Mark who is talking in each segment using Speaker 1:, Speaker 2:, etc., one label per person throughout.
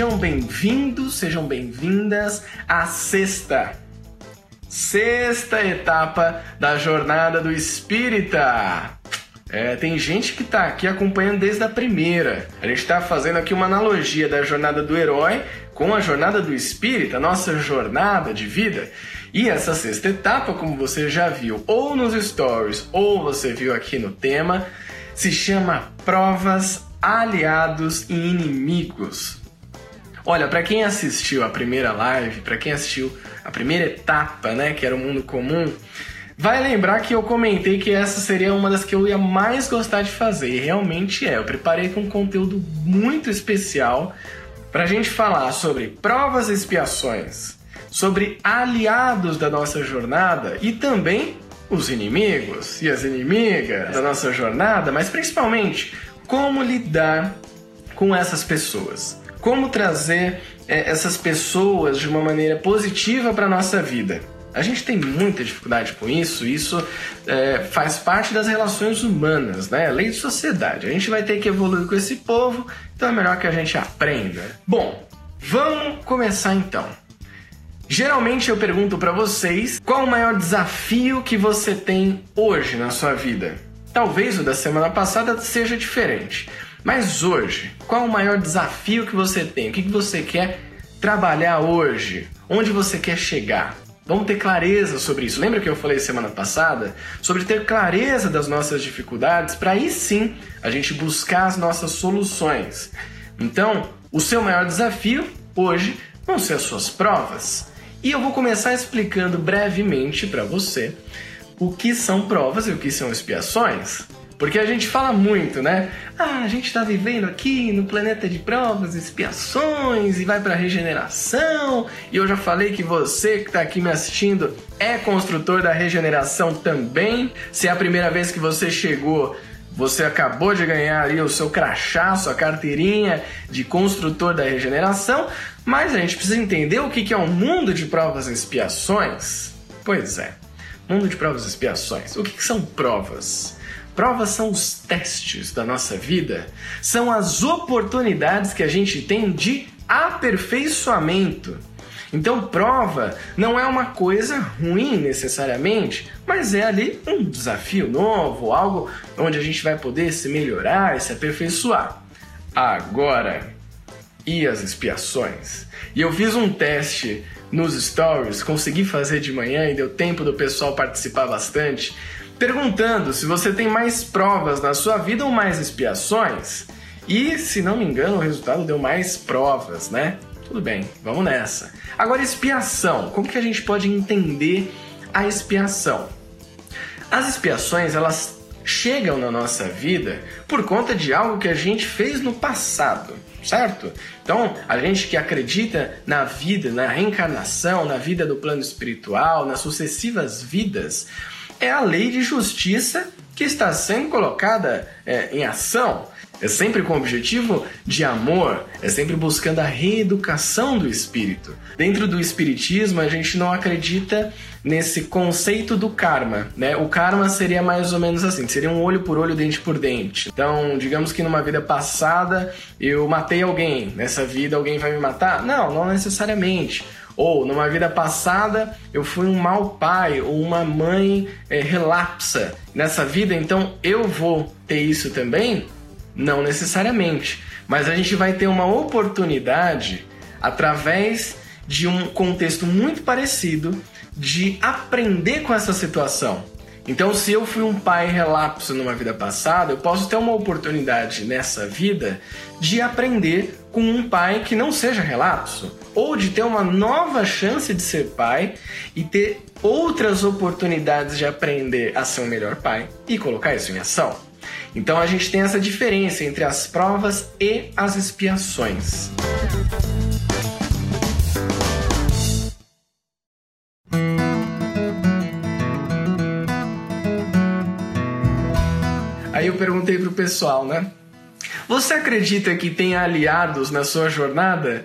Speaker 1: Sejam bem-vindos, sejam bem-vindas à sexta, sexta etapa da jornada do Espírita. É, tem gente que está aqui acompanhando desde a primeira. A gente está fazendo aqui uma analogia da jornada do herói com a jornada do espírita, a nossa jornada de vida. E essa sexta etapa, como você já viu ou nos stories ou você viu aqui no tema, se chama Provas, Aliados e Inimigos. Olha, para quem assistiu a primeira live, para quem assistiu a primeira etapa, né, que era o mundo comum, vai lembrar que eu comentei que essa seria uma das que eu ia mais gostar de fazer, e realmente é. Eu preparei com um conteúdo muito especial para a gente falar sobre provas e expiações, sobre aliados da nossa jornada e também os inimigos e as inimigas da nossa jornada, mas principalmente como lidar com essas pessoas. Como trazer é, essas pessoas de uma maneira positiva para a nossa vida. A gente tem muita dificuldade com isso, isso é, faz parte das relações humanas, né? Lei de sociedade. A gente vai ter que evoluir com esse povo, então é melhor que a gente aprenda. Bom, vamos começar então. Geralmente eu pergunto para vocês qual o maior desafio que você tem hoje na sua vida. Talvez o da semana passada seja diferente. Mas hoje, qual o maior desafio que você tem? O que você quer trabalhar hoje? Onde você quer chegar? Vamos ter clareza sobre isso. Lembra que eu falei semana passada sobre ter clareza das nossas dificuldades para aí sim a gente buscar as nossas soluções. Então, o seu maior desafio hoje vão ser as suas provas. E eu vou começar explicando brevemente para você o que são provas e o que são expiações. Porque a gente fala muito, né? Ah, a gente está vivendo aqui no planeta de provas, expiações e vai para regeneração. E eu já falei que você que está aqui me assistindo é construtor da regeneração também. Se é a primeira vez que você chegou, você acabou de ganhar ali o seu crachá, sua carteirinha de construtor da regeneração, mas a gente precisa entender o que é um mundo de provas e expiações. Pois é, mundo de provas e expiações. O que são provas? Provas são os testes da nossa vida, são as oportunidades que a gente tem de aperfeiçoamento. Então, prova não é uma coisa ruim necessariamente, mas é ali um desafio novo, algo onde a gente vai poder se melhorar e se aperfeiçoar. Agora, e as expiações? E eu fiz um teste nos stories, consegui fazer de manhã e deu tempo do pessoal participar bastante perguntando se você tem mais provas na sua vida ou mais expiações. E, se não me engano, o resultado deu mais provas, né? Tudo bem, vamos nessa. Agora, expiação. Como que a gente pode entender a expiação? As expiações, elas chegam na nossa vida por conta de algo que a gente fez no passado, certo? Então, a gente que acredita na vida, na reencarnação, na vida do plano espiritual, nas sucessivas vidas, é a lei de justiça que está sendo colocada é, em ação. É sempre com o objetivo de amor, é sempre buscando a reeducação do espírito. Dentro do espiritismo, a gente não acredita nesse conceito do karma, né? O karma seria mais ou menos assim, seria um olho por olho, dente por dente. Então, digamos que numa vida passada eu matei alguém, nessa vida alguém vai me matar? Não, não necessariamente. Ou numa vida passada eu fui um mau pai ou uma mãe é, relapsa. Nessa vida, então eu vou ter isso também? Não necessariamente. Mas a gente vai ter uma oportunidade através de um contexto muito parecido de aprender com essa situação. Então, se eu fui um pai relapso numa vida passada, eu posso ter uma oportunidade nessa vida de aprender com um pai que não seja relapso, ou de ter uma nova chance de ser pai e ter outras oportunidades de aprender a ser um melhor pai e colocar isso em ação. Então a gente tem essa diferença entre as provas e as expiações. Aí eu perguntei pro pessoal, né? Você acredita que tem aliados na sua jornada?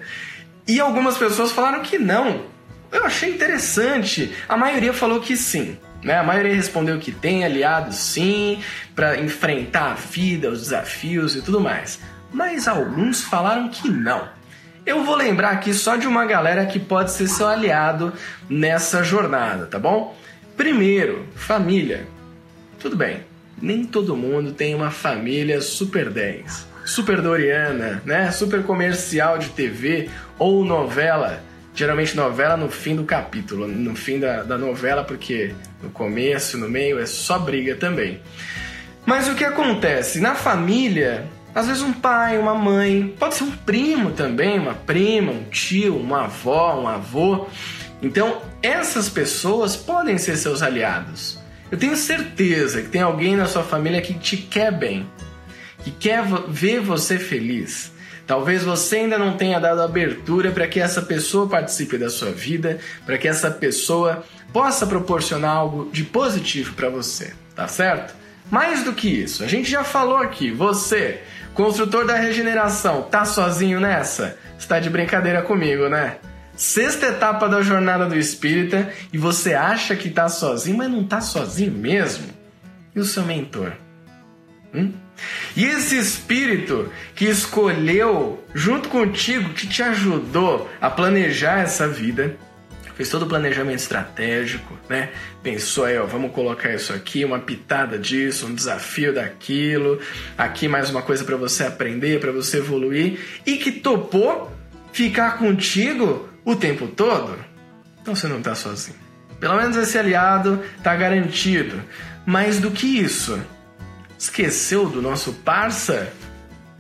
Speaker 1: E algumas pessoas falaram que não. Eu achei interessante. A maioria falou que sim. Né? A maioria respondeu que tem aliados sim, para enfrentar a vida, os desafios e tudo mais. Mas alguns falaram que não. Eu vou lembrar aqui só de uma galera que pode ser seu aliado nessa jornada, tá bom? Primeiro, família. Tudo bem, nem todo mundo tem uma família super 10, super doriana, né? Super comercial de TV ou novela. Geralmente novela no fim do capítulo, no fim da, da novela, porque no começo, no meio é só briga também. Mas o que acontece? Na família, às vezes um pai, uma mãe, pode ser um primo também, uma prima, um tio, uma avó, um avô. Então, essas pessoas podem ser seus aliados. Eu tenho certeza que tem alguém na sua família que te quer bem, que quer ver você feliz. Talvez você ainda não tenha dado abertura para que essa pessoa participe da sua vida, para que essa pessoa possa proporcionar algo de positivo para você, tá certo? Mais do que isso, a gente já falou aqui, você, construtor da regeneração, tá sozinho nessa? Está de brincadeira comigo, né? Sexta etapa da jornada do espírita e você acha que tá sozinho, mas não tá sozinho mesmo? E o seu mentor? Hum? E esse espírito que escolheu junto contigo, que te ajudou a planejar essa vida, fez todo o planejamento estratégico, né? Pensou aí, ó, vamos colocar isso aqui, uma pitada disso, um desafio daquilo, aqui mais uma coisa para você aprender, para você evoluir e que topou ficar contigo o tempo todo. Então você não está sozinho. Pelo menos esse aliado está garantido. Mais do que isso, esqueceu do nosso parça?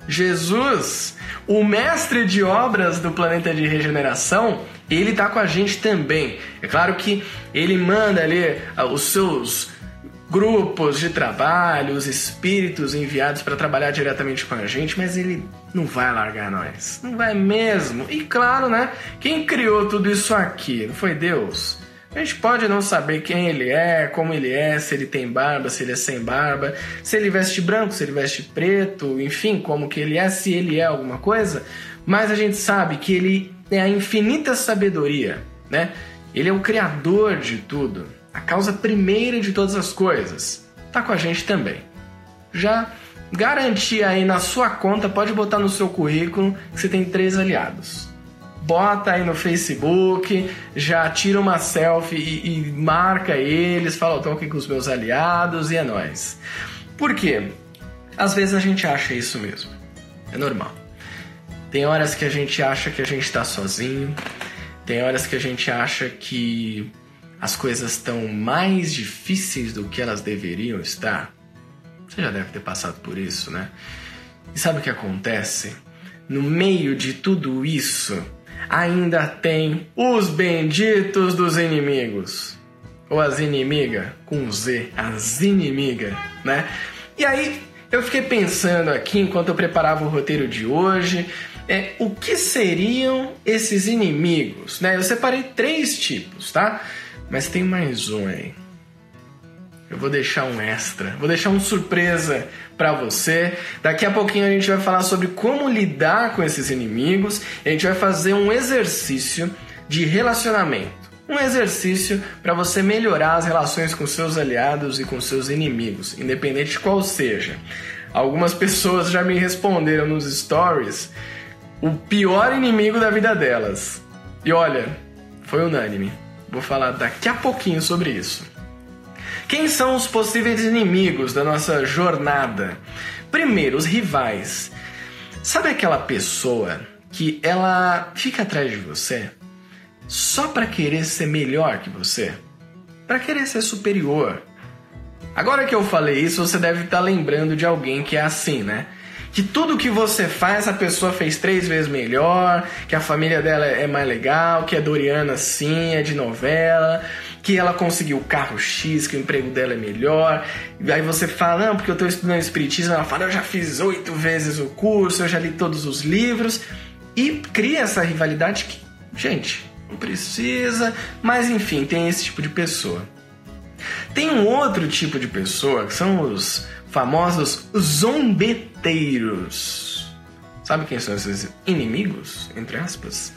Speaker 1: Jesus, o mestre de obras do planeta de regeneração, ele está com a gente também. É claro que ele manda ali ah, os seus grupos de trabalho, os espíritos enviados para trabalhar diretamente com a gente, mas ele não vai largar nós. Não vai mesmo. E claro, né? Quem criou tudo isso aqui? Não foi Deus? A gente pode não saber quem ele é, como ele é, se ele tem barba, se ele é sem barba, se ele veste branco, se ele veste preto, enfim, como que ele é, se ele é alguma coisa, mas a gente sabe que ele é a infinita sabedoria, né? Ele é o criador de tudo, a causa primeira de todas as coisas. Tá com a gente também. Já garantia aí na sua conta, pode botar no seu currículo que você tem três aliados bota aí no Facebook, já tira uma selfie e, e marca eles, fala, tô aqui com os meus aliados e é nóis. Por quê? Às vezes a gente acha isso mesmo. É normal. Tem horas que a gente acha que a gente está sozinho, tem horas que a gente acha que as coisas estão mais difíceis do que elas deveriam estar. Você já deve ter passado por isso, né? E sabe o que acontece? No meio de tudo isso, ainda tem os benditos dos inimigos. Ou as inimigas, com Z, as inimigas, né? E aí eu fiquei pensando aqui enquanto eu preparava o roteiro de hoje, é, o que seriam esses inimigos, né? Eu separei três tipos, tá? Mas tem mais um aí. Eu vou deixar um extra, vou deixar uma surpresa para você. Daqui a pouquinho a gente vai falar sobre como lidar com esses inimigos. A gente vai fazer um exercício de relacionamento. Um exercício para você melhorar as relações com seus aliados e com seus inimigos, independente de qual seja. Algumas pessoas já me responderam nos stories o pior inimigo da vida delas. E olha, foi unânime. Vou falar daqui a pouquinho sobre isso. Quem são os possíveis inimigos da nossa jornada? Primeiro, os rivais. Sabe aquela pessoa que ela fica atrás de você só para querer ser melhor que você? Para querer ser superior? Agora que eu falei isso, você deve estar tá lembrando de alguém que é assim, né? Que tudo que você faz a pessoa fez três vezes melhor, que a família dela é mais legal, que é Doriana sim, é de novela, que ela conseguiu o carro X, que o emprego dela é melhor. E aí você fala, não, porque eu estou estudando Espiritismo. Ela fala, eu já fiz oito vezes o curso, eu já li todos os livros. E cria essa rivalidade que, gente, não precisa. Mas enfim, tem esse tipo de pessoa. Tem um outro tipo de pessoa que são os famosos zombeteiros. Sabe quem são esses inimigos, entre aspas?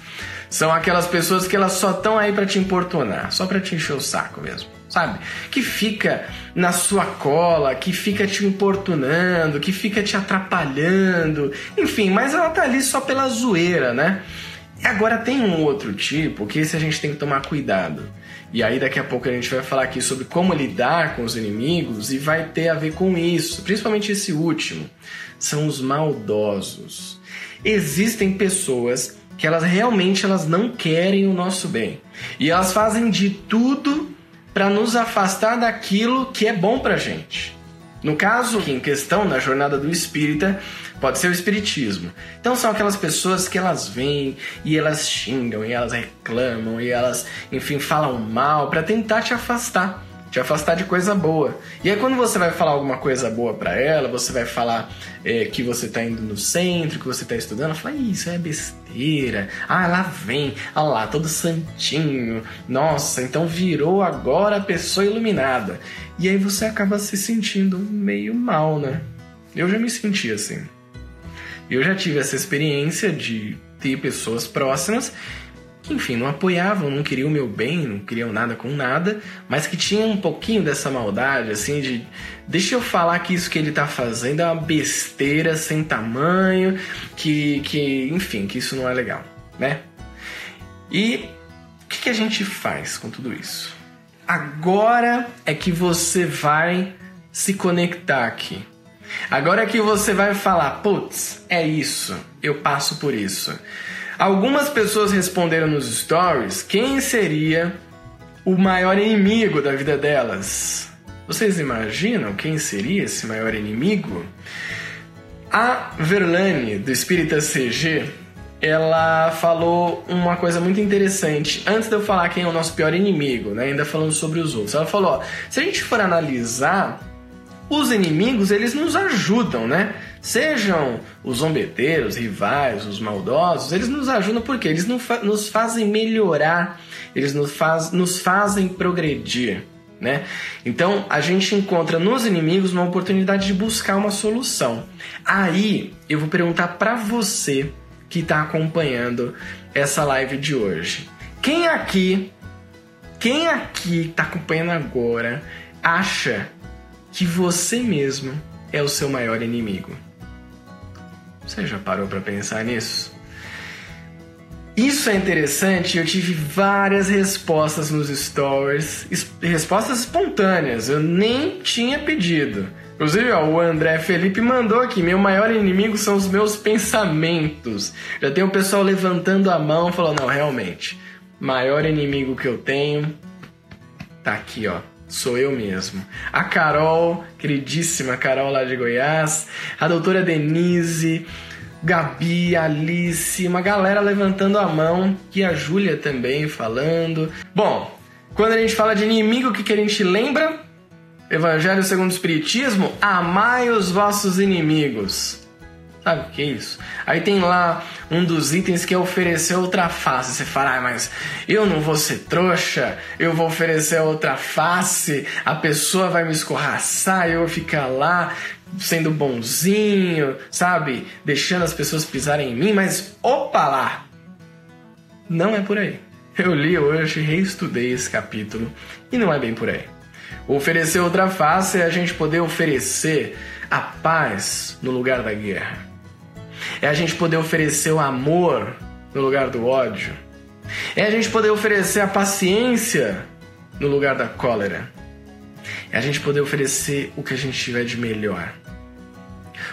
Speaker 1: São aquelas pessoas que elas só estão aí para te importunar, só para te encher o saco mesmo, sabe? Que fica na sua cola, que fica te importunando, que fica te atrapalhando, enfim, mas ela tá ali só pela zoeira, né? Agora tem um outro tipo que esse a gente tem que tomar cuidado. E aí daqui a pouco a gente vai falar aqui sobre como lidar com os inimigos e vai ter a ver com isso, principalmente esse último. São os maldosos. Existem pessoas que elas realmente elas não querem o nosso bem. E elas fazem de tudo para nos afastar daquilo que é bom pra gente. No caso em questão, na jornada do espírita, pode ser o espiritismo. Então são aquelas pessoas que elas vêm e elas xingam e elas reclamam e elas, enfim, falam mal para tentar te afastar te afastar de coisa boa. E aí quando você vai falar alguma coisa boa para ela, você vai falar é, que você está indo no centro, que você está estudando, ela fala, isso é besteira. Ah, lá vem, ah lá, todo santinho. Nossa, então virou agora a pessoa iluminada. E aí você acaba se sentindo meio mal, né? Eu já me senti assim. Eu já tive essa experiência de ter pessoas próximas que, enfim, não apoiavam, não queriam o meu bem, não queriam nada com nada, mas que tinham um pouquinho dessa maldade, assim, de deixa eu falar que isso que ele tá fazendo é uma besteira sem tamanho, que, que enfim, que isso não é legal, né? E o que, que a gente faz com tudo isso? Agora é que você vai se conectar aqui. Agora é que você vai falar, putz, é isso, eu passo por isso. Algumas pessoas responderam nos stories quem seria o maior inimigo da vida delas. Vocês imaginam quem seria esse maior inimigo? A Verlane, do Espírita CG, ela falou uma coisa muito interessante. Antes de eu falar quem é o nosso pior inimigo, né, ainda falando sobre os outros, ela falou: ó, se a gente for analisar, os inimigos eles nos ajudam, né? Sejam os zombeteiros, rivais, os maldosos, eles nos ajudam porque eles nos fazem melhorar, eles nos, faz, nos fazem progredir. Né? Então a gente encontra nos inimigos uma oportunidade de buscar uma solução. Aí eu vou perguntar para você que está acompanhando essa live de hoje: quem aqui, quem aqui está acompanhando agora, acha que você mesmo é o seu maior inimigo? Você já parou para pensar nisso? Isso é interessante, eu tive várias respostas nos stories, respostas espontâneas, eu nem tinha pedido. Inclusive, ó, o André Felipe mandou aqui: meu maior inimigo são os meus pensamentos. Já tem o pessoal levantando a mão, falou: não, realmente, maior inimigo que eu tenho tá aqui, ó, sou eu mesmo. A Carol, queridíssima Carol lá de Goiás, a doutora Denise, Gabi, Alice, uma galera levantando a mão, e a Júlia também falando. Bom, quando a gente fala de inimigo, o que, que a gente lembra? Evangelho segundo o Espiritismo, amai os vossos inimigos. Sabe o que é isso? Aí tem lá um dos itens que é oferecer outra face. Você fala, ah, mas eu não vou ser trouxa, eu vou oferecer outra face, a pessoa vai me escorraçar, eu vou ficar lá sendo bonzinho, sabe? Deixando as pessoas pisarem em mim, mas opa lá! Não é por aí. Eu li hoje, reestudei esse capítulo e não é bem por aí. Oferecer outra face é a gente poder oferecer a paz no lugar da guerra é a gente poder oferecer o amor no lugar do ódio. É a gente poder oferecer a paciência no lugar da cólera. É a gente poder oferecer o que a gente tiver de melhor.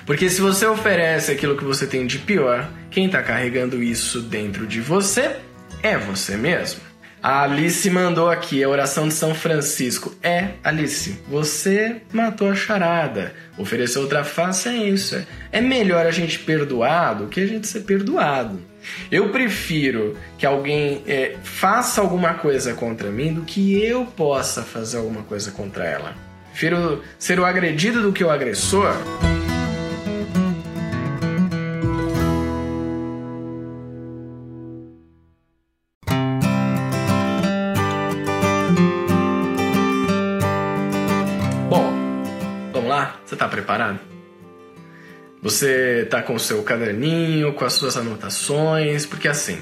Speaker 1: Porque se você oferece aquilo que você tem de pior, quem está carregando isso dentro de você é você mesmo. A Alice mandou aqui a oração de São Francisco. É, Alice, você matou a charada. Ofereceu outra face é isso. É melhor a gente perdoar do que a gente ser perdoado. Eu prefiro que alguém é, faça alguma coisa contra mim do que eu possa fazer alguma coisa contra ela. Prefiro ser o agredido do que o agressor. Está preparado? Você está com o seu caderninho, com as suas anotações, porque assim,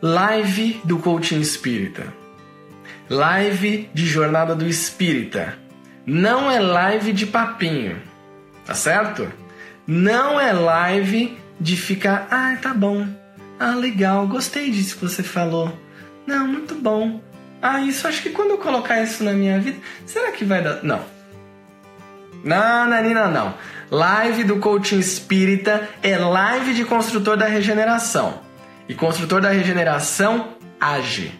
Speaker 1: live do coaching espírita, live de jornada do espírita, não é live de papinho, tá certo? Não é live de ficar, ah, tá bom, Ah, legal, gostei disso que você falou. Não, muito bom. Ah, isso acho que quando eu colocar isso na minha vida, será que vai dar. Não. Não, Nanina, não. Live do coaching espírita é live de construtor da regeneração. E construtor da regeneração age.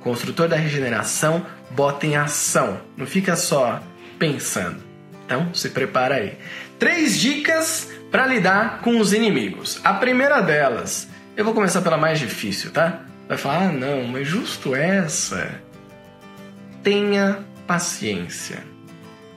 Speaker 1: Construtor da regeneração bota em ação. Não fica só pensando. Então, se prepara aí. Três dicas para lidar com os inimigos. A primeira delas, eu vou começar pela mais difícil, tá? Vai falar, ah, não, mas justo essa. Tenha paciência.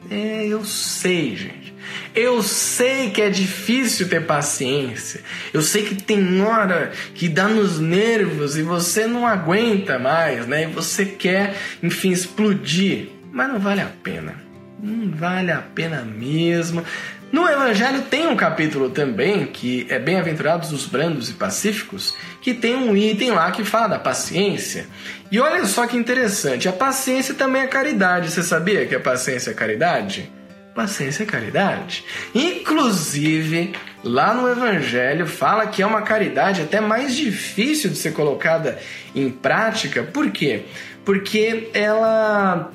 Speaker 1: É, eu sei, gente. Eu sei que é difícil ter paciência. Eu sei que tem hora que dá nos nervos e você não aguenta mais, né? E você quer, enfim, explodir. Mas não vale a pena. Não vale a pena mesmo. No Evangelho tem um capítulo também que é Bem-aventurados os brandos e pacíficos, que tem um item lá que fala da paciência. E olha só que interessante, a paciência também é caridade. Você sabia que a paciência é caridade? Paciência é caridade. Inclusive, lá no Evangelho fala que é uma caridade até mais difícil de ser colocada em prática. Por quê? Porque ela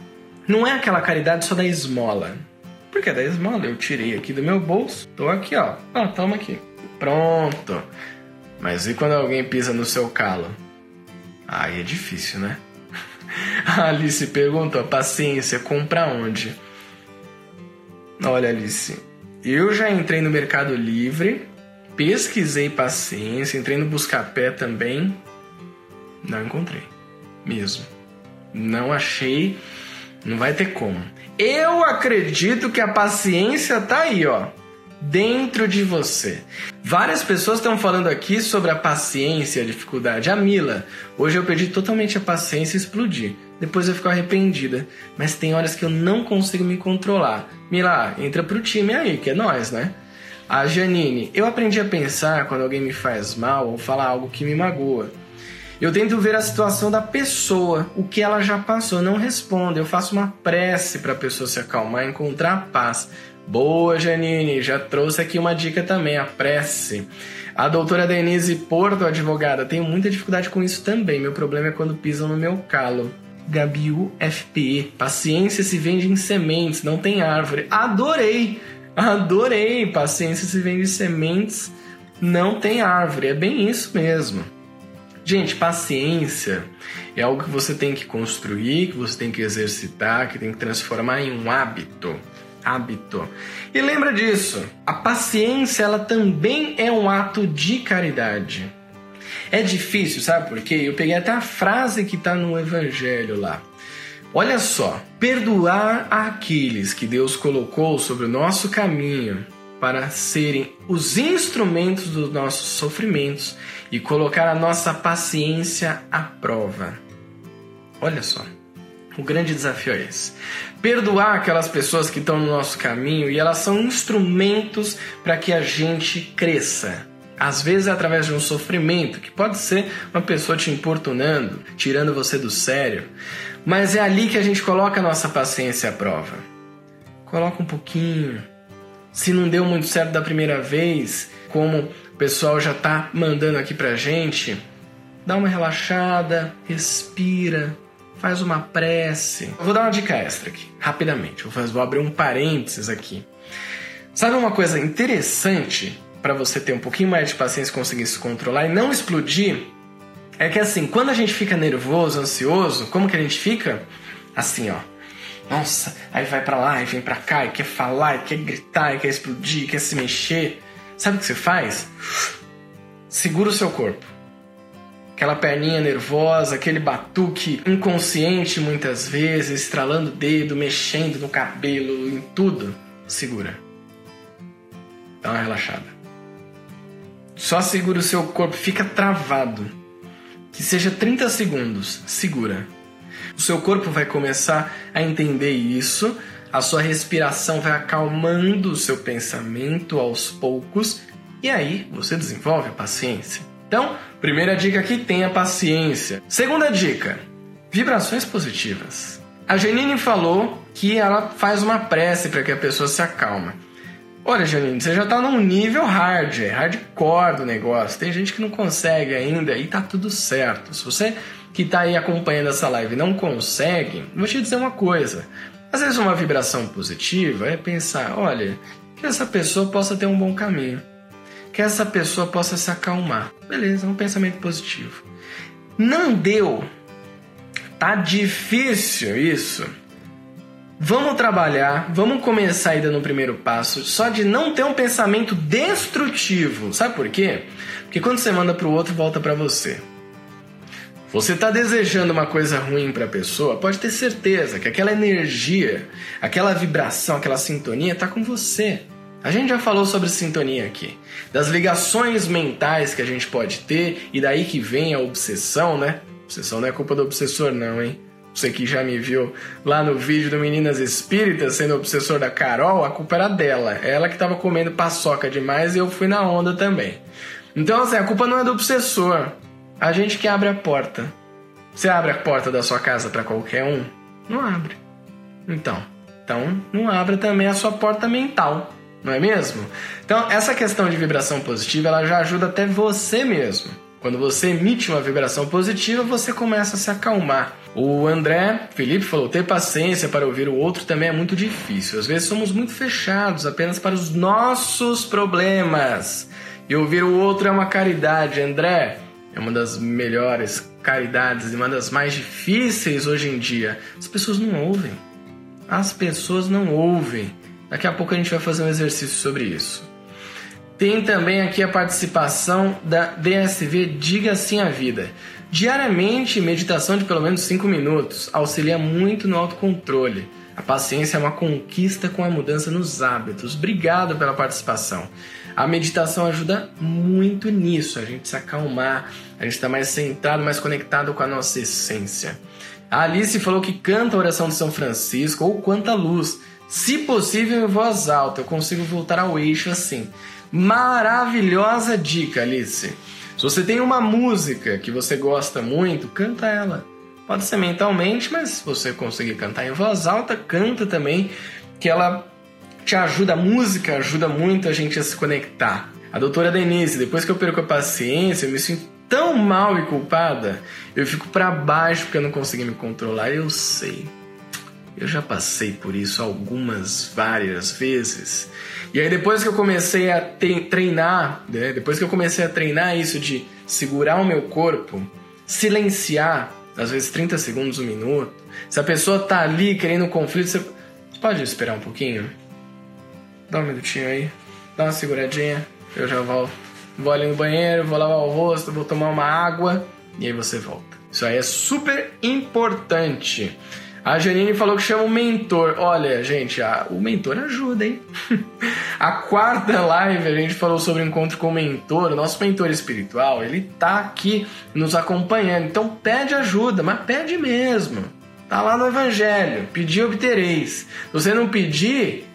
Speaker 1: não é aquela caridade só da esmola. Porque da esmola eu tirei aqui do meu bolso, tô aqui, ó. Ah, toma aqui. Pronto. Mas e quando alguém pisa no seu calo? Aí é difícil, né? A Alice perguntou: paciência, compra onde? Olha, Alice, eu já entrei no Mercado Livre, pesquisei paciência, entrei no Buscapé também. Não encontrei. Mesmo. Não achei. Não vai ter como. Eu acredito que a paciência tá aí, ó, dentro de você. Várias pessoas estão falando aqui sobre a paciência a dificuldade. A Mila, hoje eu perdi totalmente a paciência e explodi. Depois eu fico arrependida. Mas tem horas que eu não consigo me controlar. Mila, entra pro time aí, que é nós, né? A Janine, eu aprendi a pensar quando alguém me faz mal ou fala algo que me magoa. Eu tento ver a situação da pessoa, o que ela já passou, não respondo. Eu faço uma prece para a pessoa se acalmar, encontrar paz. Boa, Janine, já trouxe aqui uma dica também, a prece. A doutora Denise Porto, advogada, tenho muita dificuldade com isso também. Meu problema é quando pisam no meu calo. Gabiu FPE, paciência se vende em sementes, não tem árvore. Adorei! Adorei! Paciência se vende em sementes, não tem árvore. É bem isso mesmo. Gente, paciência é algo que você tem que construir, que você tem que exercitar, que tem que transformar em um hábito. Hábito. E lembra disso, a paciência ela também é um ato de caridade. É difícil, sabe por quê? Eu peguei até a frase que está no Evangelho lá. Olha só, perdoar aqueles que Deus colocou sobre o nosso caminho para serem os instrumentos dos nossos sofrimentos e colocar a nossa paciência à prova. Olha só, o grande desafio é esse. Perdoar aquelas pessoas que estão no nosso caminho e elas são instrumentos para que a gente cresça. Às vezes é através de um sofrimento, que pode ser uma pessoa te importunando, tirando você do sério, mas é ali que a gente coloca a nossa paciência à prova. Coloca um pouquinho, se não deu muito certo da primeira vez, como o pessoal já tá mandando aqui pra gente, dá uma relaxada, respira, faz uma prece. Eu vou dar uma dica extra aqui, rapidamente. Vou, abrir um parênteses aqui. Sabe uma coisa interessante para você ter um pouquinho mais de paciência e conseguir se controlar e não explodir? É que assim, quando a gente fica nervoso, ansioso, como que a gente fica? Assim, ó nossa, aí vai para lá e vem para cá e quer falar, e quer gritar, e quer explodir, e quer se mexer. Sabe o que você faz? Segura o seu corpo. Aquela perninha nervosa, aquele batuque inconsciente muitas vezes, estralando o dedo, mexendo no cabelo, em tudo. Segura. Dá uma relaxada. Só segura o seu corpo, fica travado. Que seja 30 segundos. Segura. O seu corpo vai começar a entender isso, a sua respiração vai acalmando o seu pensamento aos poucos e aí você desenvolve a paciência. Então, primeira dica aqui, tenha paciência. Segunda dica, vibrações positivas. A Janine falou que ela faz uma prece para que a pessoa se acalma. Olha, Janine, você já tá num nível hard, é hardcore do negócio. Tem gente que não consegue ainda e tá tudo certo. Se você que tá aí acompanhando essa live não consegue, vou te dizer uma coisa. Às vezes uma vibração positiva é pensar, olha, que essa pessoa possa ter um bom caminho. Que essa pessoa possa se acalmar. Beleza, um pensamento positivo. Não deu. Tá difícil isso Vamos trabalhar, vamos começar ainda no primeiro passo, só de não ter um pensamento destrutivo. Sabe por quê? Porque quando você manda para o outro, volta para você. Você está desejando uma coisa ruim para a pessoa, pode ter certeza que aquela energia, aquela vibração, aquela sintonia está com você. A gente já falou sobre sintonia aqui, das ligações mentais que a gente pode ter e daí que vem a obsessão, né? Obsessão não é culpa do obsessor, não, hein? Você que já me viu lá no vídeo do Meninas Espíritas sendo obsessor da Carol, a culpa era dela. Ela que estava comendo paçoca demais e eu fui na onda também. Então, assim, a culpa não é do obsessor. A gente que abre a porta. Você abre a porta da sua casa para qualquer um? Não abre. Então, então não abra também a sua porta mental, não é mesmo? Então, essa questão de vibração positiva, ela já ajuda até você mesmo. Quando você emite uma vibração positiva, você começa a se acalmar. O André Felipe falou: ter paciência para ouvir o outro também é muito difícil. Às vezes somos muito fechados apenas para os nossos problemas. E ouvir o outro é uma caridade. André, é uma das melhores caridades e uma das mais difíceis hoje em dia. As pessoas não ouvem. As pessoas não ouvem. Daqui a pouco a gente vai fazer um exercício sobre isso. Tem também aqui a participação da DSV Diga Sim à Vida. Diariamente, meditação de pelo menos 5 minutos auxilia muito no autocontrole. A paciência é uma conquista com a mudança nos hábitos. Obrigado pela participação. A meditação ajuda muito nisso, a gente se acalmar, a gente está mais centrado, mais conectado com a nossa essência. A Alice falou que canta a oração de São Francisco ou quanta luz. Se possível, em voz alta, eu consigo voltar ao eixo assim. Maravilhosa dica, Alice. Se você tem uma música que você gosta muito, canta ela. Pode ser mentalmente, mas se você conseguir cantar em voz alta, canta também, que ela te ajuda, a música ajuda muito a gente a se conectar. A doutora Denise, depois que eu perco a paciência, eu me sinto tão mal e culpada, eu fico para baixo porque eu não consegui me controlar, eu sei. Eu já passei por isso algumas, várias vezes. E aí depois que eu comecei a treinar, né? depois que eu comecei a treinar isso de segurar o meu corpo, silenciar, às vezes 30 segundos, um minuto. Se a pessoa tá ali querendo um conflito, você pode esperar um pouquinho? Dá um minutinho aí, dá uma seguradinha, eu já volto. Vou ali no banheiro, vou lavar o rosto, vou tomar uma água e aí você volta. Isso aí é super importante. A Janine falou que chama o mentor. Olha, gente, a, o mentor ajuda, hein? a quarta live a gente falou sobre o encontro com o mentor. O nosso mentor espiritual, ele tá aqui nos acompanhando. Então pede ajuda, mas pede mesmo. Tá lá no Evangelho. Pedir, obtereis. Se você não pedir,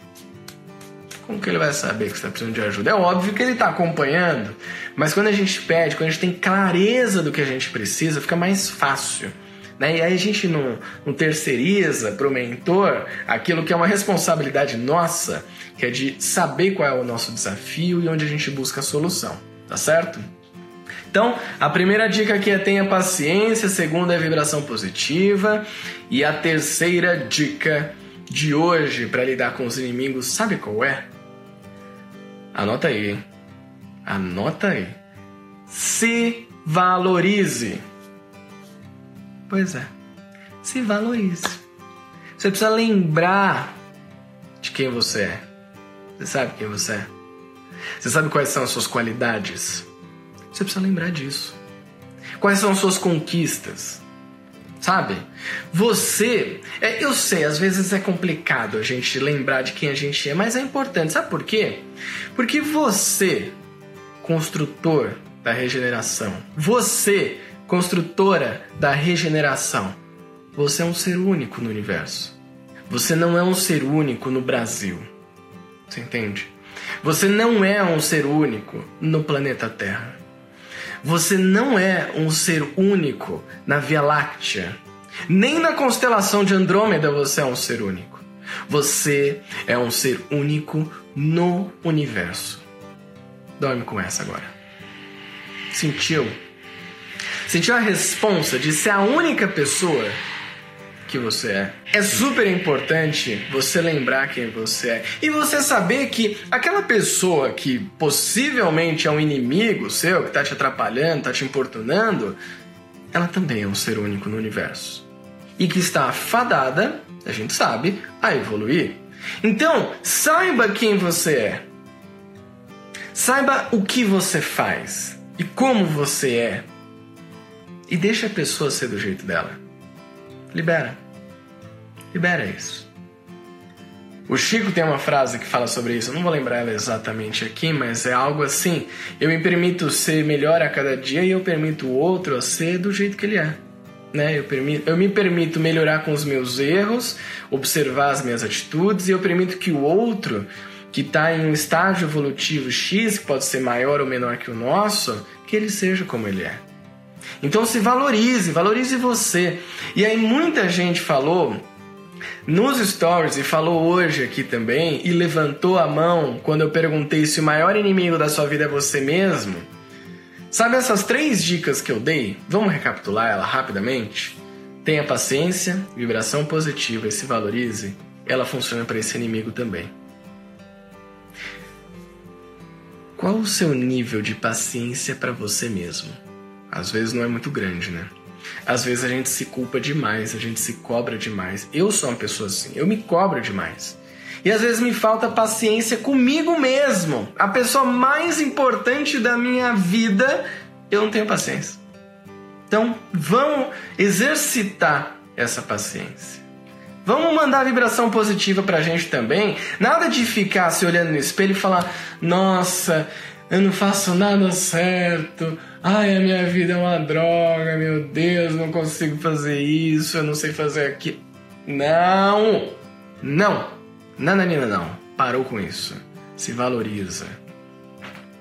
Speaker 1: como que ele vai saber que você está precisando de ajuda? É óbvio que ele está acompanhando, mas quando a gente pede, quando a gente tem clareza do que a gente precisa, fica mais fácil. Né? E aí a gente não, não terceiriza para o mentor aquilo que é uma responsabilidade nossa, que é de saber qual é o nosso desafio e onde a gente busca a solução, tá certo? Então, a primeira dica aqui é tenha paciência, a segunda é vibração positiva e a terceira dica de hoje para lidar com os inimigos, sabe qual é? Anota aí, hein? Anota aí. Se valorize. Pois é. Se valorize. Você precisa lembrar de quem você é. Você sabe quem você é. Você sabe quais são as suas qualidades. Você precisa lembrar disso. Quais são as suas conquistas? Sabe? Você. É, eu sei, às vezes é complicado a gente lembrar de quem a gente é, mas é importante. Sabe por quê? Porque você, construtor da regeneração, você, construtora da regeneração. Você é um ser único no universo. Você não é um ser único no Brasil. Você entende? Você não é um ser único no planeta Terra. Você não é um ser único na Via Láctea. Nem na constelação de Andrômeda você é um ser único. Você é um ser único no universo. Dorme com essa agora. Sentiu? Sentiu a responsa de ser a única pessoa que você é. É super importante você lembrar quem você é e você saber que aquela pessoa que possivelmente é um inimigo seu, que está te atrapalhando, está te importunando, ela também é um ser único no universo e que está fadada, a gente sabe, a evoluir. Então, saiba quem você é. Saiba o que você faz e como você é. E deixa a pessoa ser do jeito dela. Libera. Libera isso. O Chico tem uma frase que fala sobre isso, eu não vou lembrar ela exatamente aqui, mas é algo assim: eu me permito ser melhor a cada dia e eu permito o outro a ser do jeito que ele é. Né? Eu, permito, eu me permito melhorar com os meus erros, observar as minhas atitudes e eu permito que o outro, que está em um estágio evolutivo X, que pode ser maior ou menor que o nosso, que ele seja como ele é. Então se valorize, valorize você. E aí muita gente falou nos stories e falou hoje aqui também e levantou a mão quando eu perguntei se o maior inimigo da sua vida é você mesmo. Sabe essas três dicas que eu dei? Vamos recapitular ela rapidamente? Tenha paciência, vibração positiva e se valorize. Ela funciona para esse inimigo também. Qual o seu nível de paciência para você mesmo? Às vezes não é muito grande, né? Às vezes a gente se culpa demais, a gente se cobra demais. Eu sou uma pessoa assim, eu me cobro demais. E às vezes me falta paciência comigo mesmo. A pessoa mais importante da minha vida, eu não tenho paciência. Então, vamos exercitar essa paciência. Vamos mandar vibração positiva pra gente também. Nada de ficar se olhando no espelho e falar: "Nossa, eu não faço nada certo. Ai, a minha vida é uma droga, meu Deus, não consigo fazer isso, eu não sei fazer aquilo. Não! Não! Nananina, não. Parou com isso. Se valoriza.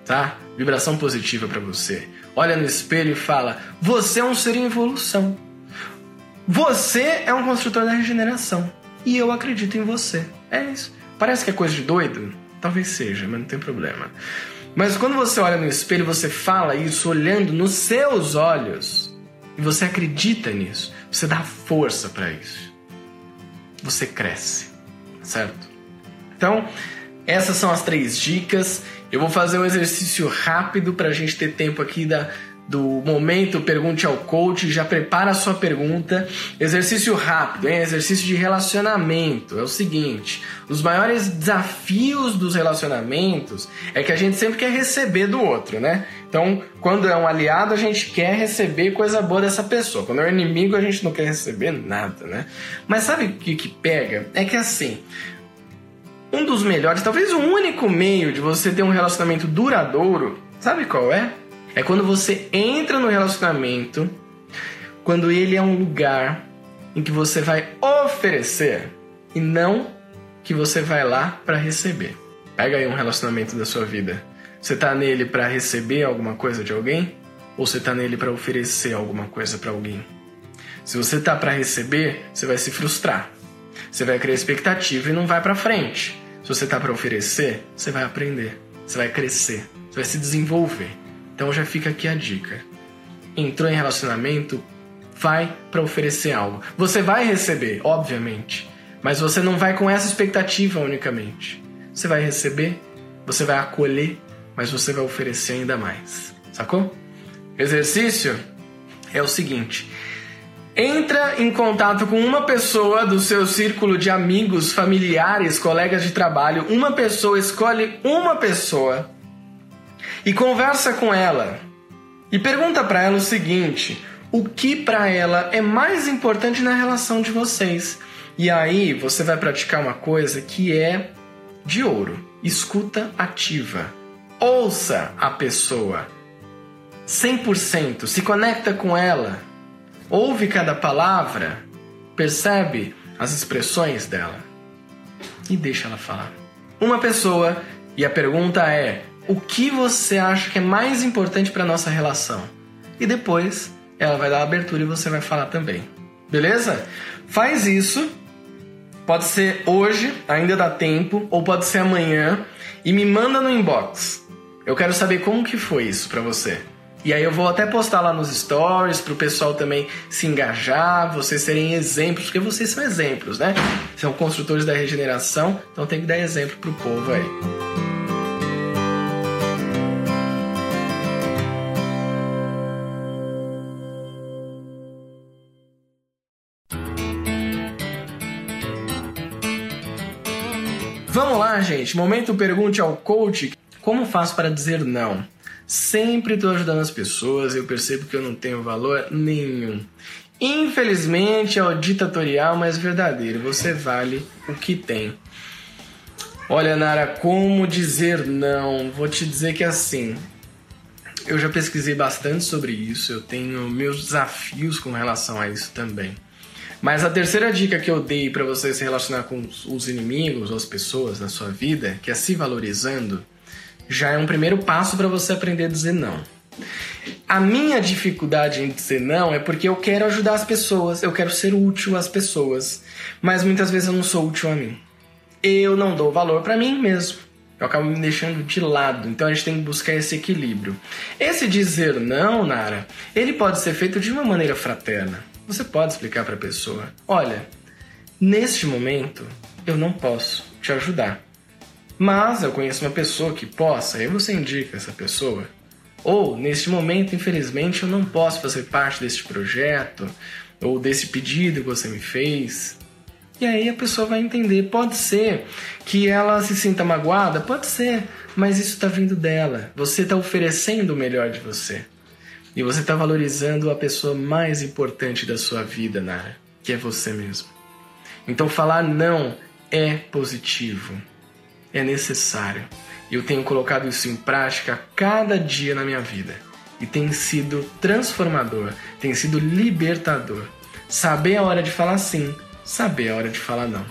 Speaker 1: Tá? Vibração positiva para você. Olha no espelho e fala: Você é um ser em evolução. Você é um construtor da regeneração. E eu acredito em você. É isso. Parece que é coisa de doido? Talvez seja, mas não tem problema. Mas quando você olha no espelho, você fala isso olhando nos seus olhos. E você acredita nisso. Você dá força para isso. Você cresce. Certo? Então, essas são as três dicas. Eu vou fazer um exercício rápido para a gente ter tempo aqui da, do momento Pergunte ao Coach. Já prepara a sua pergunta. Exercício rápido, hein? exercício de relacionamento. É o seguinte: os maiores desafios dos relacionamentos é que a gente sempre quer receber do outro, né? Então, quando é um aliado, a gente quer receber coisa boa dessa pessoa. Quando é um inimigo, a gente não quer receber nada, né? Mas sabe o que, que pega? É que assim, um dos melhores, talvez o único meio de você ter um relacionamento duradouro, sabe qual é? É quando você entra no relacionamento, quando ele é um lugar em que você vai oferecer e não que você vai lá para receber. Pega aí um relacionamento da sua vida. Você tá nele para receber alguma coisa de alguém ou você tá nele para oferecer alguma coisa para alguém? Se você tá para receber, você vai se frustrar. Você vai criar expectativa e não vai para frente. Se você tá para oferecer, você vai aprender, você vai crescer, você vai se desenvolver. Então já fica aqui a dica. Entrou em relacionamento, vai para oferecer algo. Você vai receber, obviamente, mas você não vai com essa expectativa unicamente. Você vai receber, você vai acolher, mas você vai oferecer ainda mais. Sacou? Exercício é o seguinte: entra em contato com uma pessoa do seu círculo de amigos, familiares, colegas de trabalho, uma pessoa, escolhe uma pessoa e conversa com ela. E pergunta para ela o seguinte: o que para ela é mais importante na relação de vocês? E aí você vai praticar uma coisa que é de ouro: escuta ativa. Ouça a pessoa 100%, se conecta com ela ouve cada palavra, percebe as expressões dela e deixa ela falar. Uma pessoa, e a pergunta é: o que você acha que é mais importante para nossa relação? E depois ela vai dar a abertura e você vai falar também. Beleza? Faz isso Pode ser hoje, ainda dá tempo, ou pode ser amanhã, e me manda no inbox. Eu quero saber como que foi isso para você. E aí eu vou até postar lá nos stories para o pessoal também se engajar, vocês serem exemplos, porque vocês são exemplos, né? São construtores da regeneração, então tem que dar exemplo pro povo aí. Gente. Momento pergunte ao coach. Como faço para dizer não? Sempre estou ajudando as pessoas, eu percebo que eu não tenho valor nenhum. Infelizmente é o ditatorial, mas verdadeiro. Você vale o que tem. Olha, Nara, como dizer não? Vou te dizer que assim, eu já pesquisei bastante sobre isso, eu tenho meus desafios com relação a isso também. Mas a terceira dica que eu dei para você se relacionar com os inimigos ou as pessoas na sua vida, que é se valorizando, já é um primeiro passo para você aprender a dizer não. A minha dificuldade em dizer não é porque eu quero ajudar as pessoas, eu quero ser útil às pessoas, mas muitas vezes eu não sou útil a mim. Eu não dou valor para mim mesmo. Eu acabo me deixando de lado. Então a gente tem que buscar esse equilíbrio. Esse dizer não, Nara, ele pode ser feito de uma maneira fraterna. Você pode explicar para a pessoa: olha, neste momento eu não posso te ajudar. Mas eu conheço uma pessoa que possa, aí você indica essa pessoa. Ou, neste momento, infelizmente, eu não posso fazer parte deste projeto ou desse pedido que você me fez. E aí a pessoa vai entender. Pode ser que ela se sinta magoada, pode ser, mas isso está vindo dela. Você está oferecendo o melhor de você. E você está valorizando a pessoa mais importante da sua vida, Nara, que é você mesmo. Então falar não é positivo é necessário. Eu tenho colocado isso em prática cada dia na minha vida e tem sido transformador, tem sido libertador. Saber a hora de falar sim, saber a hora de falar não.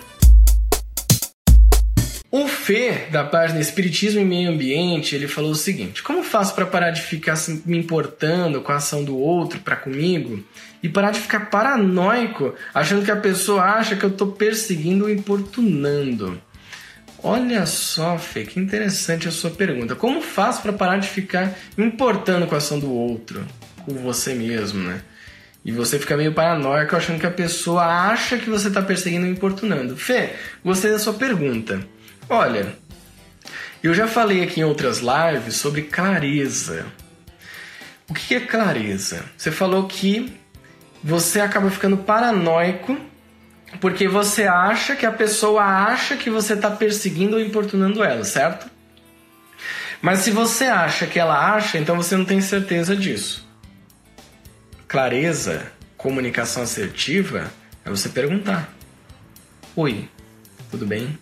Speaker 1: O Fê, da página Espiritismo e Meio Ambiente, ele falou o seguinte: Como faço para parar de ficar me importando com a ação do outro para comigo e parar de ficar paranoico, achando que a pessoa acha que eu estou perseguindo ou importunando? Olha só, Fê, que interessante a sua pergunta. Como faço para parar de ficar importando com a ação do outro, com você mesmo, né? E você fica meio paranoico achando que a pessoa acha que você está perseguindo ou importunando. Fê, gostei da sua pergunta. Olha, eu já falei aqui em outras lives sobre clareza. O que é clareza? Você falou que você acaba ficando paranoico porque você acha que a pessoa acha que você está perseguindo ou importunando ela, certo? Mas se você acha que ela acha, então você não tem certeza disso. Clareza, comunicação assertiva, é você perguntar: Oi, tudo bem?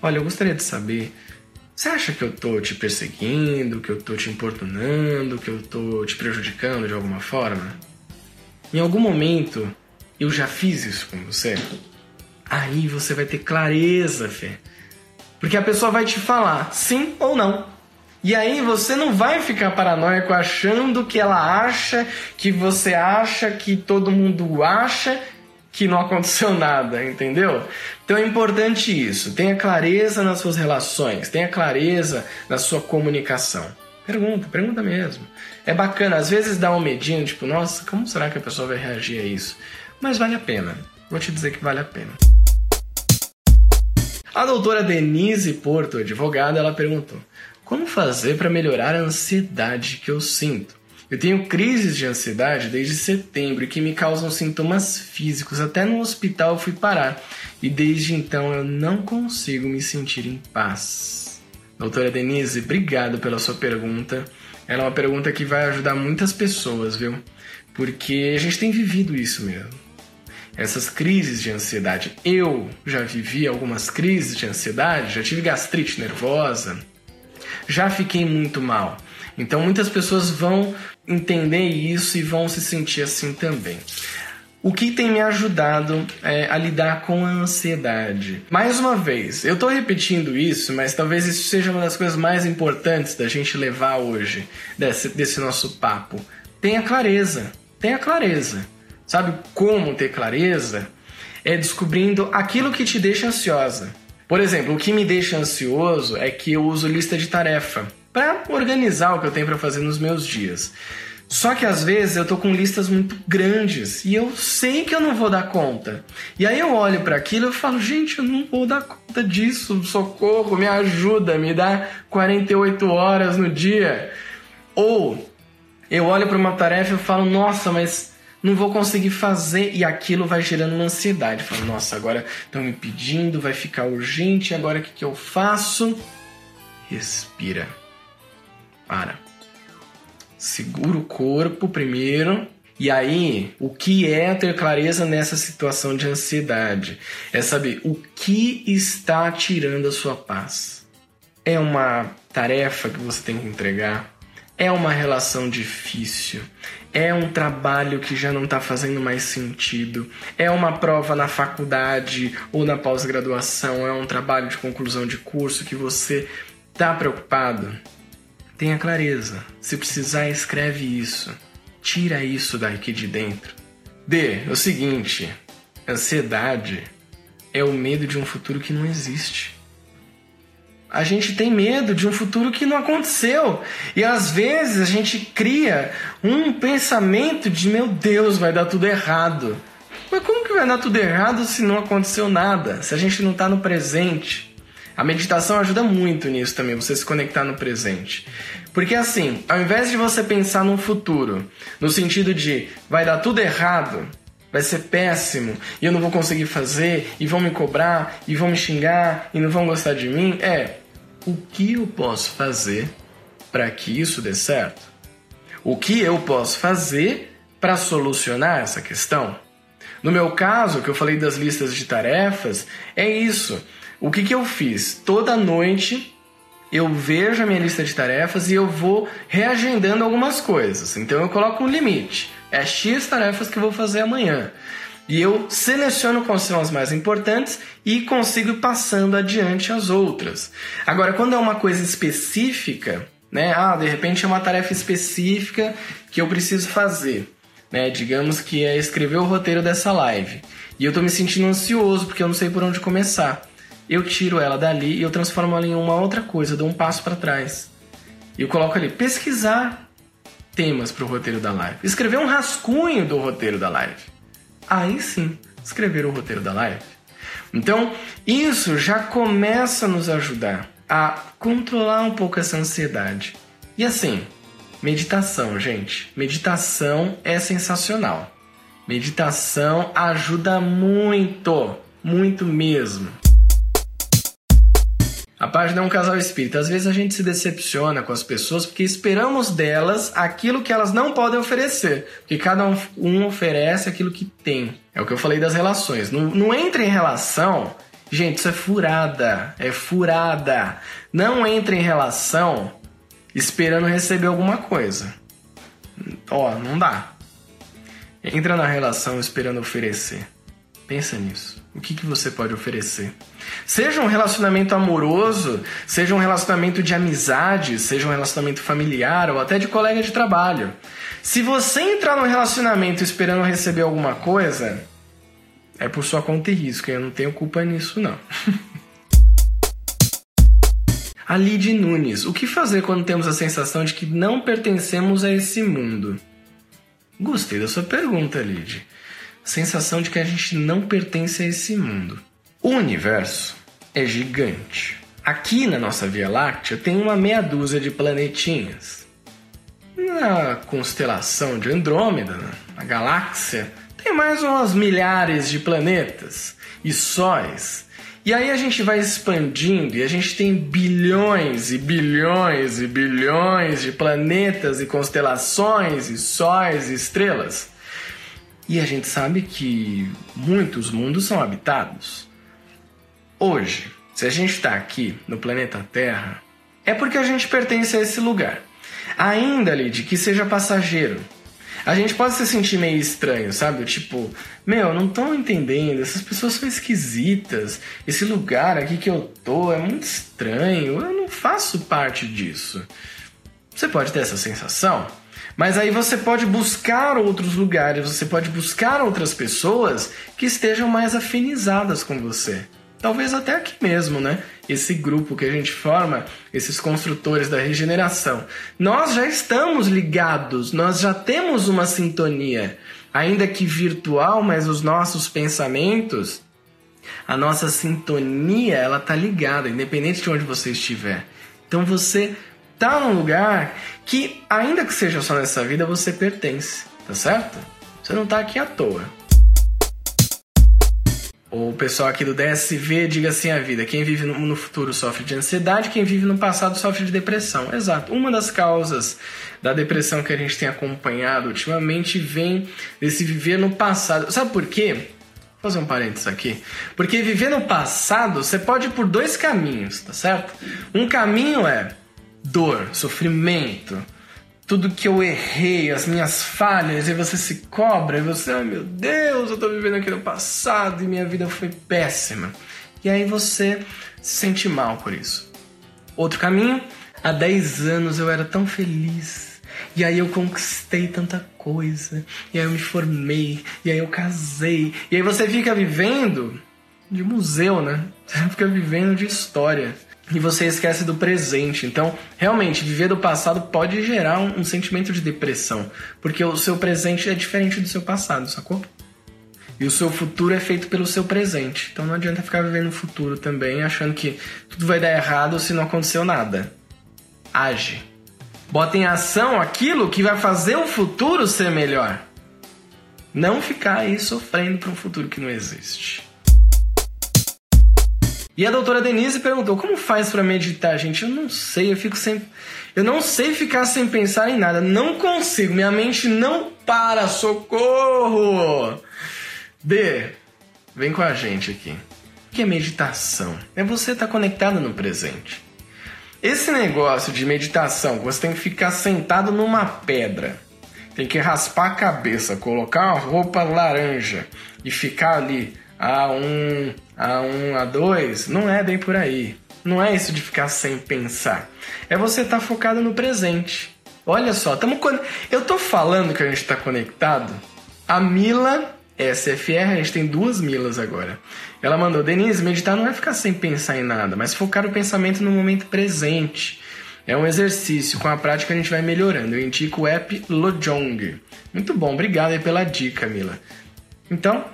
Speaker 1: Olha, eu gostaria de saber. Você acha que eu tô te perseguindo, que eu tô te importunando, que eu tô te prejudicando de alguma forma? Em algum momento eu já fiz isso com você, aí você vai ter clareza, fé. Porque a pessoa vai te falar sim ou não. E aí você não vai ficar paranoico achando que ela acha, que você acha, que todo mundo acha que não aconteceu nada, entendeu? Então é importante isso. Tenha clareza nas suas relações, tenha clareza na sua comunicação. Pergunta, pergunta mesmo. É bacana, às vezes dá um medinho, tipo, nossa, como será que a pessoa vai reagir a isso? mas vale a pena. Vou te dizer que vale a pena. A doutora Denise Porto, advogada, ela perguntou: Como fazer para melhorar a ansiedade que eu sinto? Eu tenho crises de ansiedade desde setembro que me causam sintomas físicos. Até no hospital eu fui parar e desde então eu não consigo me sentir em paz. Doutora Denise, obrigado pela sua pergunta. Ela é uma pergunta que vai ajudar muitas pessoas, viu? Porque a gente tem vivido isso mesmo essas crises de ansiedade. Eu já vivi algumas crises de ansiedade, já tive gastrite nervosa, já fiquei muito mal. Então muitas pessoas vão entender isso e vão se sentir assim também. O que tem me ajudado é, a lidar com a ansiedade? Mais uma vez, eu estou repetindo isso, mas talvez isso seja uma das coisas mais importantes da gente levar hoje, desse, desse nosso papo. Tenha clareza, tenha clareza. Sabe como ter clareza? é descobrindo aquilo que te deixa ansiosa. Por exemplo, o que me deixa ansioso é que eu uso lista de tarefa para organizar o que eu tenho para fazer nos meus dias. Só que às vezes eu tô com listas muito grandes e eu sei que eu não vou dar conta. E aí eu olho para aquilo e falo, gente, eu não vou dar conta disso, socorro, me ajuda, me dá 48 horas no dia. Ou eu olho para uma tarefa e falo, nossa, mas não vou conseguir fazer e aquilo vai gerando uma ansiedade. Falo, nossa, agora estão me pedindo, vai ficar urgente, agora o que, que eu faço? Respira. Para segura o corpo primeiro. E aí, o que é ter clareza nessa situação de ansiedade? É saber o que está tirando a sua paz. É uma tarefa que você tem que entregar? É uma relação difícil? É um trabalho que já não está fazendo mais sentido? É uma prova na faculdade ou na pós-graduação? É um trabalho de conclusão de curso que você está preocupado? Tenha clareza. Se precisar, escreve isso. Tira isso daqui de dentro. D. É o seguinte: ansiedade é o medo de um futuro que não existe. A gente tem medo de um futuro que não aconteceu. E às vezes a gente cria um pensamento de meu Deus, vai dar tudo errado. Mas como que vai dar tudo errado se não aconteceu nada? Se a gente não está no presente? A meditação ajuda muito nisso também, você se conectar no presente. Porque assim, ao invés de você pensar no futuro, no sentido de vai dar tudo errado, vai ser péssimo e eu não vou conseguir fazer e vão me cobrar e vão me xingar e não vão gostar de mim, é o que eu posso fazer para que isso dê certo? O que eu posso fazer para solucionar essa questão? No meu caso, que eu falei das listas de tarefas, é isso. O que, que eu fiz? Toda noite eu vejo a minha lista de tarefas e eu vou reagendando algumas coisas. Então eu coloco um limite. É X tarefas que eu vou fazer amanhã. E eu seleciono quais são as mais importantes e consigo ir passando adiante as outras. Agora, quando é uma coisa específica, né? Ah, de repente é uma tarefa específica que eu preciso fazer. Né? Digamos que é escrever o roteiro dessa live. E eu estou me sentindo ansioso porque eu não sei por onde começar eu tiro ela dali e eu transformo ela em uma outra coisa, dou um passo para trás. E eu coloco ali pesquisar temas para o roteiro da live, escrever um rascunho do roteiro da live. Aí sim, escrever o roteiro da live. Então, isso já começa a nos ajudar a controlar um pouco essa ansiedade. E assim, meditação, gente. Meditação é sensacional. Meditação ajuda muito, muito mesmo. A página é um casal espírita. Às vezes a gente se decepciona com as pessoas porque esperamos delas aquilo que elas não podem oferecer. Porque cada um, oferece aquilo que tem. É o que eu falei das relações. Não, não em relação. Gente, isso é furada. É furada. Não entre em relação esperando receber alguma coisa. Ó, não dá. Entra na relação esperando oferecer. Pensa nisso. O que, que você pode oferecer? Seja um relacionamento amoroso, seja um relacionamento de amizade, seja um relacionamento familiar ou até de colega de trabalho. Se você entrar num relacionamento esperando receber alguma coisa, é por sua conta e risco. Eu não tenho culpa nisso, não. a Lid Nunes. O que fazer quando temos a sensação de que não pertencemos a esse mundo? Gostei da sua pergunta, Lid sensação de que a gente não pertence a esse mundo. O universo é gigante. Aqui na nossa Via Láctea tem uma meia dúzia de planetinhas. Na constelação de Andrômeda, na galáxia, tem mais umas milhares de planetas e sóis. E aí a gente vai expandindo e a gente tem bilhões e bilhões e bilhões de planetas e constelações e sóis e estrelas. E a gente sabe que muitos mundos são habitados. Hoje, se a gente está aqui no planeta Terra, é porque a gente pertence a esse lugar. Ainda, Lid, que seja passageiro. A gente pode se sentir meio estranho, sabe? Tipo, meu, não tô entendendo, essas pessoas são esquisitas, esse lugar aqui que eu tô é muito estranho, eu não faço parte disso. Você pode ter essa sensação, Mas aí você pode buscar outros lugares, você pode buscar outras pessoas que estejam mais afinizadas com você. Talvez até aqui mesmo, né? Esse grupo que a gente forma, esses construtores da regeneração. Nós já estamos ligados, nós já temos uma sintonia, ainda que virtual, mas os nossos pensamentos, a nossa sintonia, ela tá ligada, independente de onde você estiver. Então você tá num lugar que, ainda que seja só nessa vida, você pertence, tá certo? Você não tá aqui à toa. O pessoal aqui do DSV diga assim a vida: quem vive no futuro sofre de ansiedade, quem vive no passado sofre de depressão. Exato. Uma das causas da depressão que a gente tem acompanhado ultimamente vem desse viver no passado. Sabe por quê? Vou fazer um parênteses aqui. Porque viver no passado, você pode ir por dois caminhos, tá certo? Um caminho é dor, sofrimento, tudo que eu errei, as minhas falhas, e você se cobra, e você, oh meu Deus, eu tô vivendo aqui no passado e minha vida foi péssima. E aí você se sente mal por isso. Outro caminho, há 10 anos eu era tão feliz. E aí eu conquistei tanta coisa. E aí eu me formei. E aí eu casei. E aí você fica vivendo de museu, né? Você fica vivendo de história e você esquece do presente. Então, realmente, viver do passado pode gerar um, um, sentimento de depressão, porque o seu presente é diferente do seu passado, sacou? E o seu futuro é feito pelo seu presente. Então não adianta ficar vivendo o futuro também achando que tudo vai dar errado se não aconteceu nada. Age. Bota em ação aquilo que vai fazer o futuro ser melhor. Não ficar aí sofrendo para um futuro que não existe. E a doutora Denise perguntou: como faz para meditar, gente? Eu não sei, eu fico sem. Eu não sei ficar sem pensar em nada. Não consigo, minha mente não para, socorro! D, vem com a gente aqui. O que é meditação? É você estar tá conectado no presente. Esse negócio de meditação, você tem que ficar sentado numa pedra, tem que raspar a cabeça, colocar uma roupa laranja e ficar ali a1, A1, A2, não é bem por aí. Não é isso de ficar sem pensar. É você estar tá focado no presente. Olha só, tamo con... eu tô falando que a gente está conectado. A Mila SFR, a gente tem duas Milas agora. Ela mandou: Denise, meditar não é ficar sem pensar em nada, mas focar o pensamento no momento presente. É um exercício, com a prática a gente vai melhorando. Eu indico o app Lojong. Muito bom, obrigado aí pela dica, Mila. Então,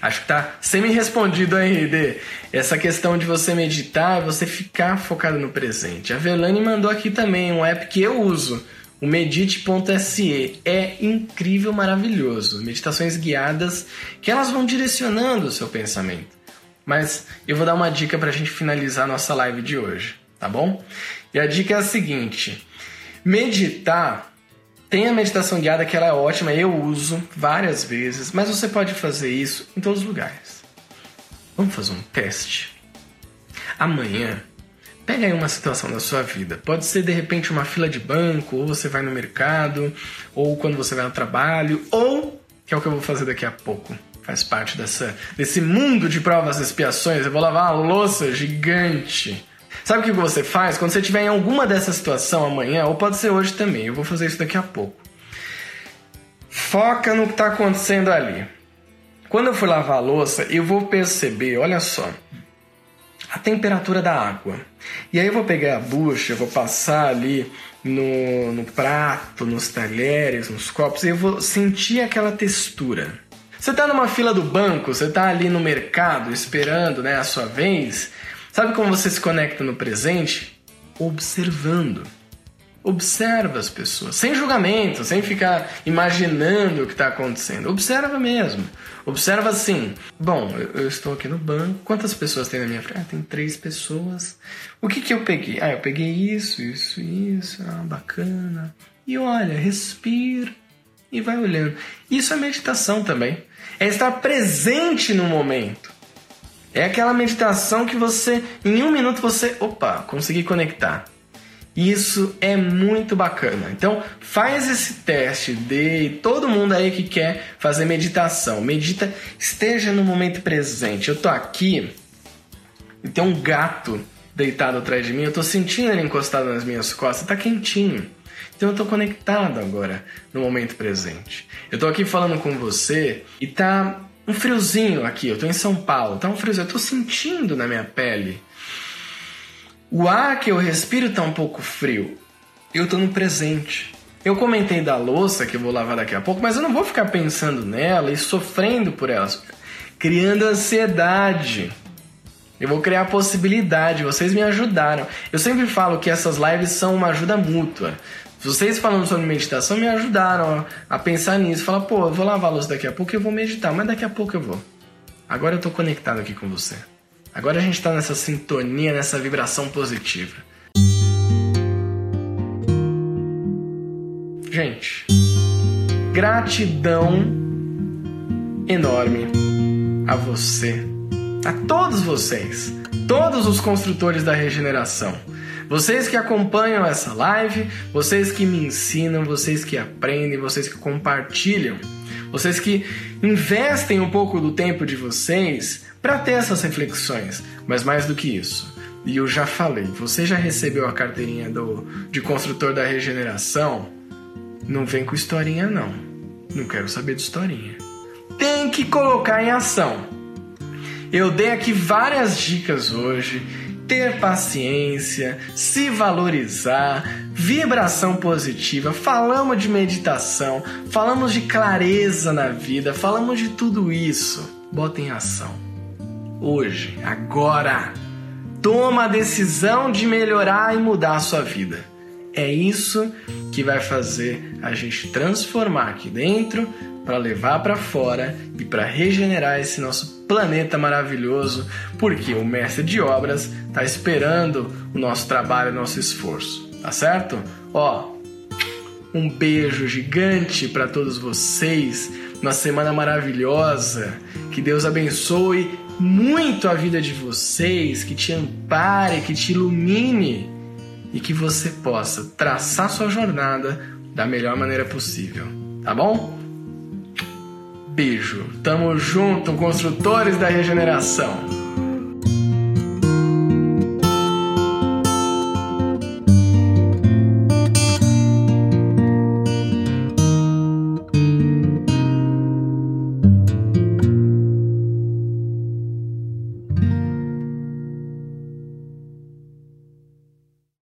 Speaker 1: Acho que tá semi-respondido aí, de essa questão de você meditar, você ficar focado no presente. A Velane mandou aqui também um app que eu uso, o medite.se. É incrível, maravilhoso. Meditações guiadas que elas vão direcionando o seu pensamento. Mas eu vou dar uma dica para a gente finalizar a nossa live de hoje, tá bom? E a dica é a seguinte: meditar tem a meditação guiada que ela é ótima, eu uso várias vezes, mas você pode fazer isso em todos os lugares. Vamos fazer um teste. Amanhã, pega aí uma situação da sua vida. Pode ser de repente uma fila de banco, ou você vai no mercado, ou quando você vai no trabalho, ou que é o que eu vou fazer daqui a pouco. Faz parte dessa, desse mundo de provas e expiações. Eu vou lavar uma louça gigante Sabe o que você faz? Quando você estiver em alguma dessa situação amanhã, ou pode ser hoje também, eu vou fazer isso daqui a pouco. Foca no que está acontecendo ali. Quando eu for lavar a louça, eu vou perceber, olha só, a temperatura da água. E aí eu vou pegar a bucha, vou passar ali no, no prato, nos talheres, nos copos, e eu vou sentir aquela textura. Você está numa fila do banco, você está ali no mercado esperando né, a sua vez, Sabe como você se conecta no presente? Observando. Observa as pessoas, sem julgamento, sem ficar imaginando o que está acontecendo. Observa mesmo. Observa assim: bom, eu, estou aqui no banco, quantas pessoas tem na minha frente? Ah, tem três pessoas. O que, que eu peguei? Ah, eu peguei isso, isso, isso. Ah, bacana. E olha, respira e vai olhando. Isso é meditação também. É estar presente no momento. É aquela meditação que você, em um minuto, você, opa, consegui conectar. Isso é muito bacana. Então, faz esse teste de todo mundo aí que quer fazer meditação. Medita, esteja no momento presente. Eu tô aqui e tem um gato deitado atrás de mim, eu tô sentindo ele encostado nas minhas costas, tá quentinho. Então eu tô conectado agora no momento presente. Eu tô aqui falando com você e tá um friozinho aqui, eu tô em São Paulo, tá um friozinho, eu tô sentindo na minha pele. O ar que eu respiro tá um pouco frio. Eu tô no presente. Eu comentei da louça que eu vou lavar daqui a pouco, mas eu não vou ficar pensando nela e sofrendo por ela, criando ansiedade. Eu vou criar possibilidade, vocês me ajudaram. Eu sempre falo que essas lives são uma ajuda mútua. Vocês falando sobre meditação me ajudaram a pensar nisso. Falar, pô, eu vou lavar a louça daqui a pouco eu vou meditar, mas daqui a pouco eu vou. Agora eu tô conectado aqui com você. Agora a gente tá nessa sintonia, nessa vibração positiva. Gente, gratidão enorme a você, a todos vocês, todos os construtores da regeneração. Vocês que acompanham essa live, vocês que me ensinam, vocês que aprendem, vocês que compartilham, vocês que investem um pouco do tempo de vocês para ter essas reflexões, mas mais do que isso. E eu já falei, você já recebeu a carteirinha do, de construtor da regeneração? Não vem com historinha, não. Não quero saber de historinha. Tem que colocar em ação. Eu dei aqui várias dicas hoje. Ter paciência, se valorizar, vibração positiva, falamos de meditação, falamos de clareza na vida, falamos de tudo isso. Bota em ação. Hoje, agora, toma a decisão de melhorar e mudar a sua vida. É isso que vai fazer a gente transformar aqui dentro para levar para fora e para regenerar esse nosso planeta maravilhoso, porque o mestre de obras está esperando o nosso trabalho, o nosso esforço, tá certo? Ó, um beijo gigante para todos vocês, uma semana maravilhosa, que Deus abençoe muito a vida de vocês, que te ampare, que te ilumine e que você possa traçar sua jornada da melhor maneira possível, tá bom? Beijo. Tamo junto, construtores da regeneração.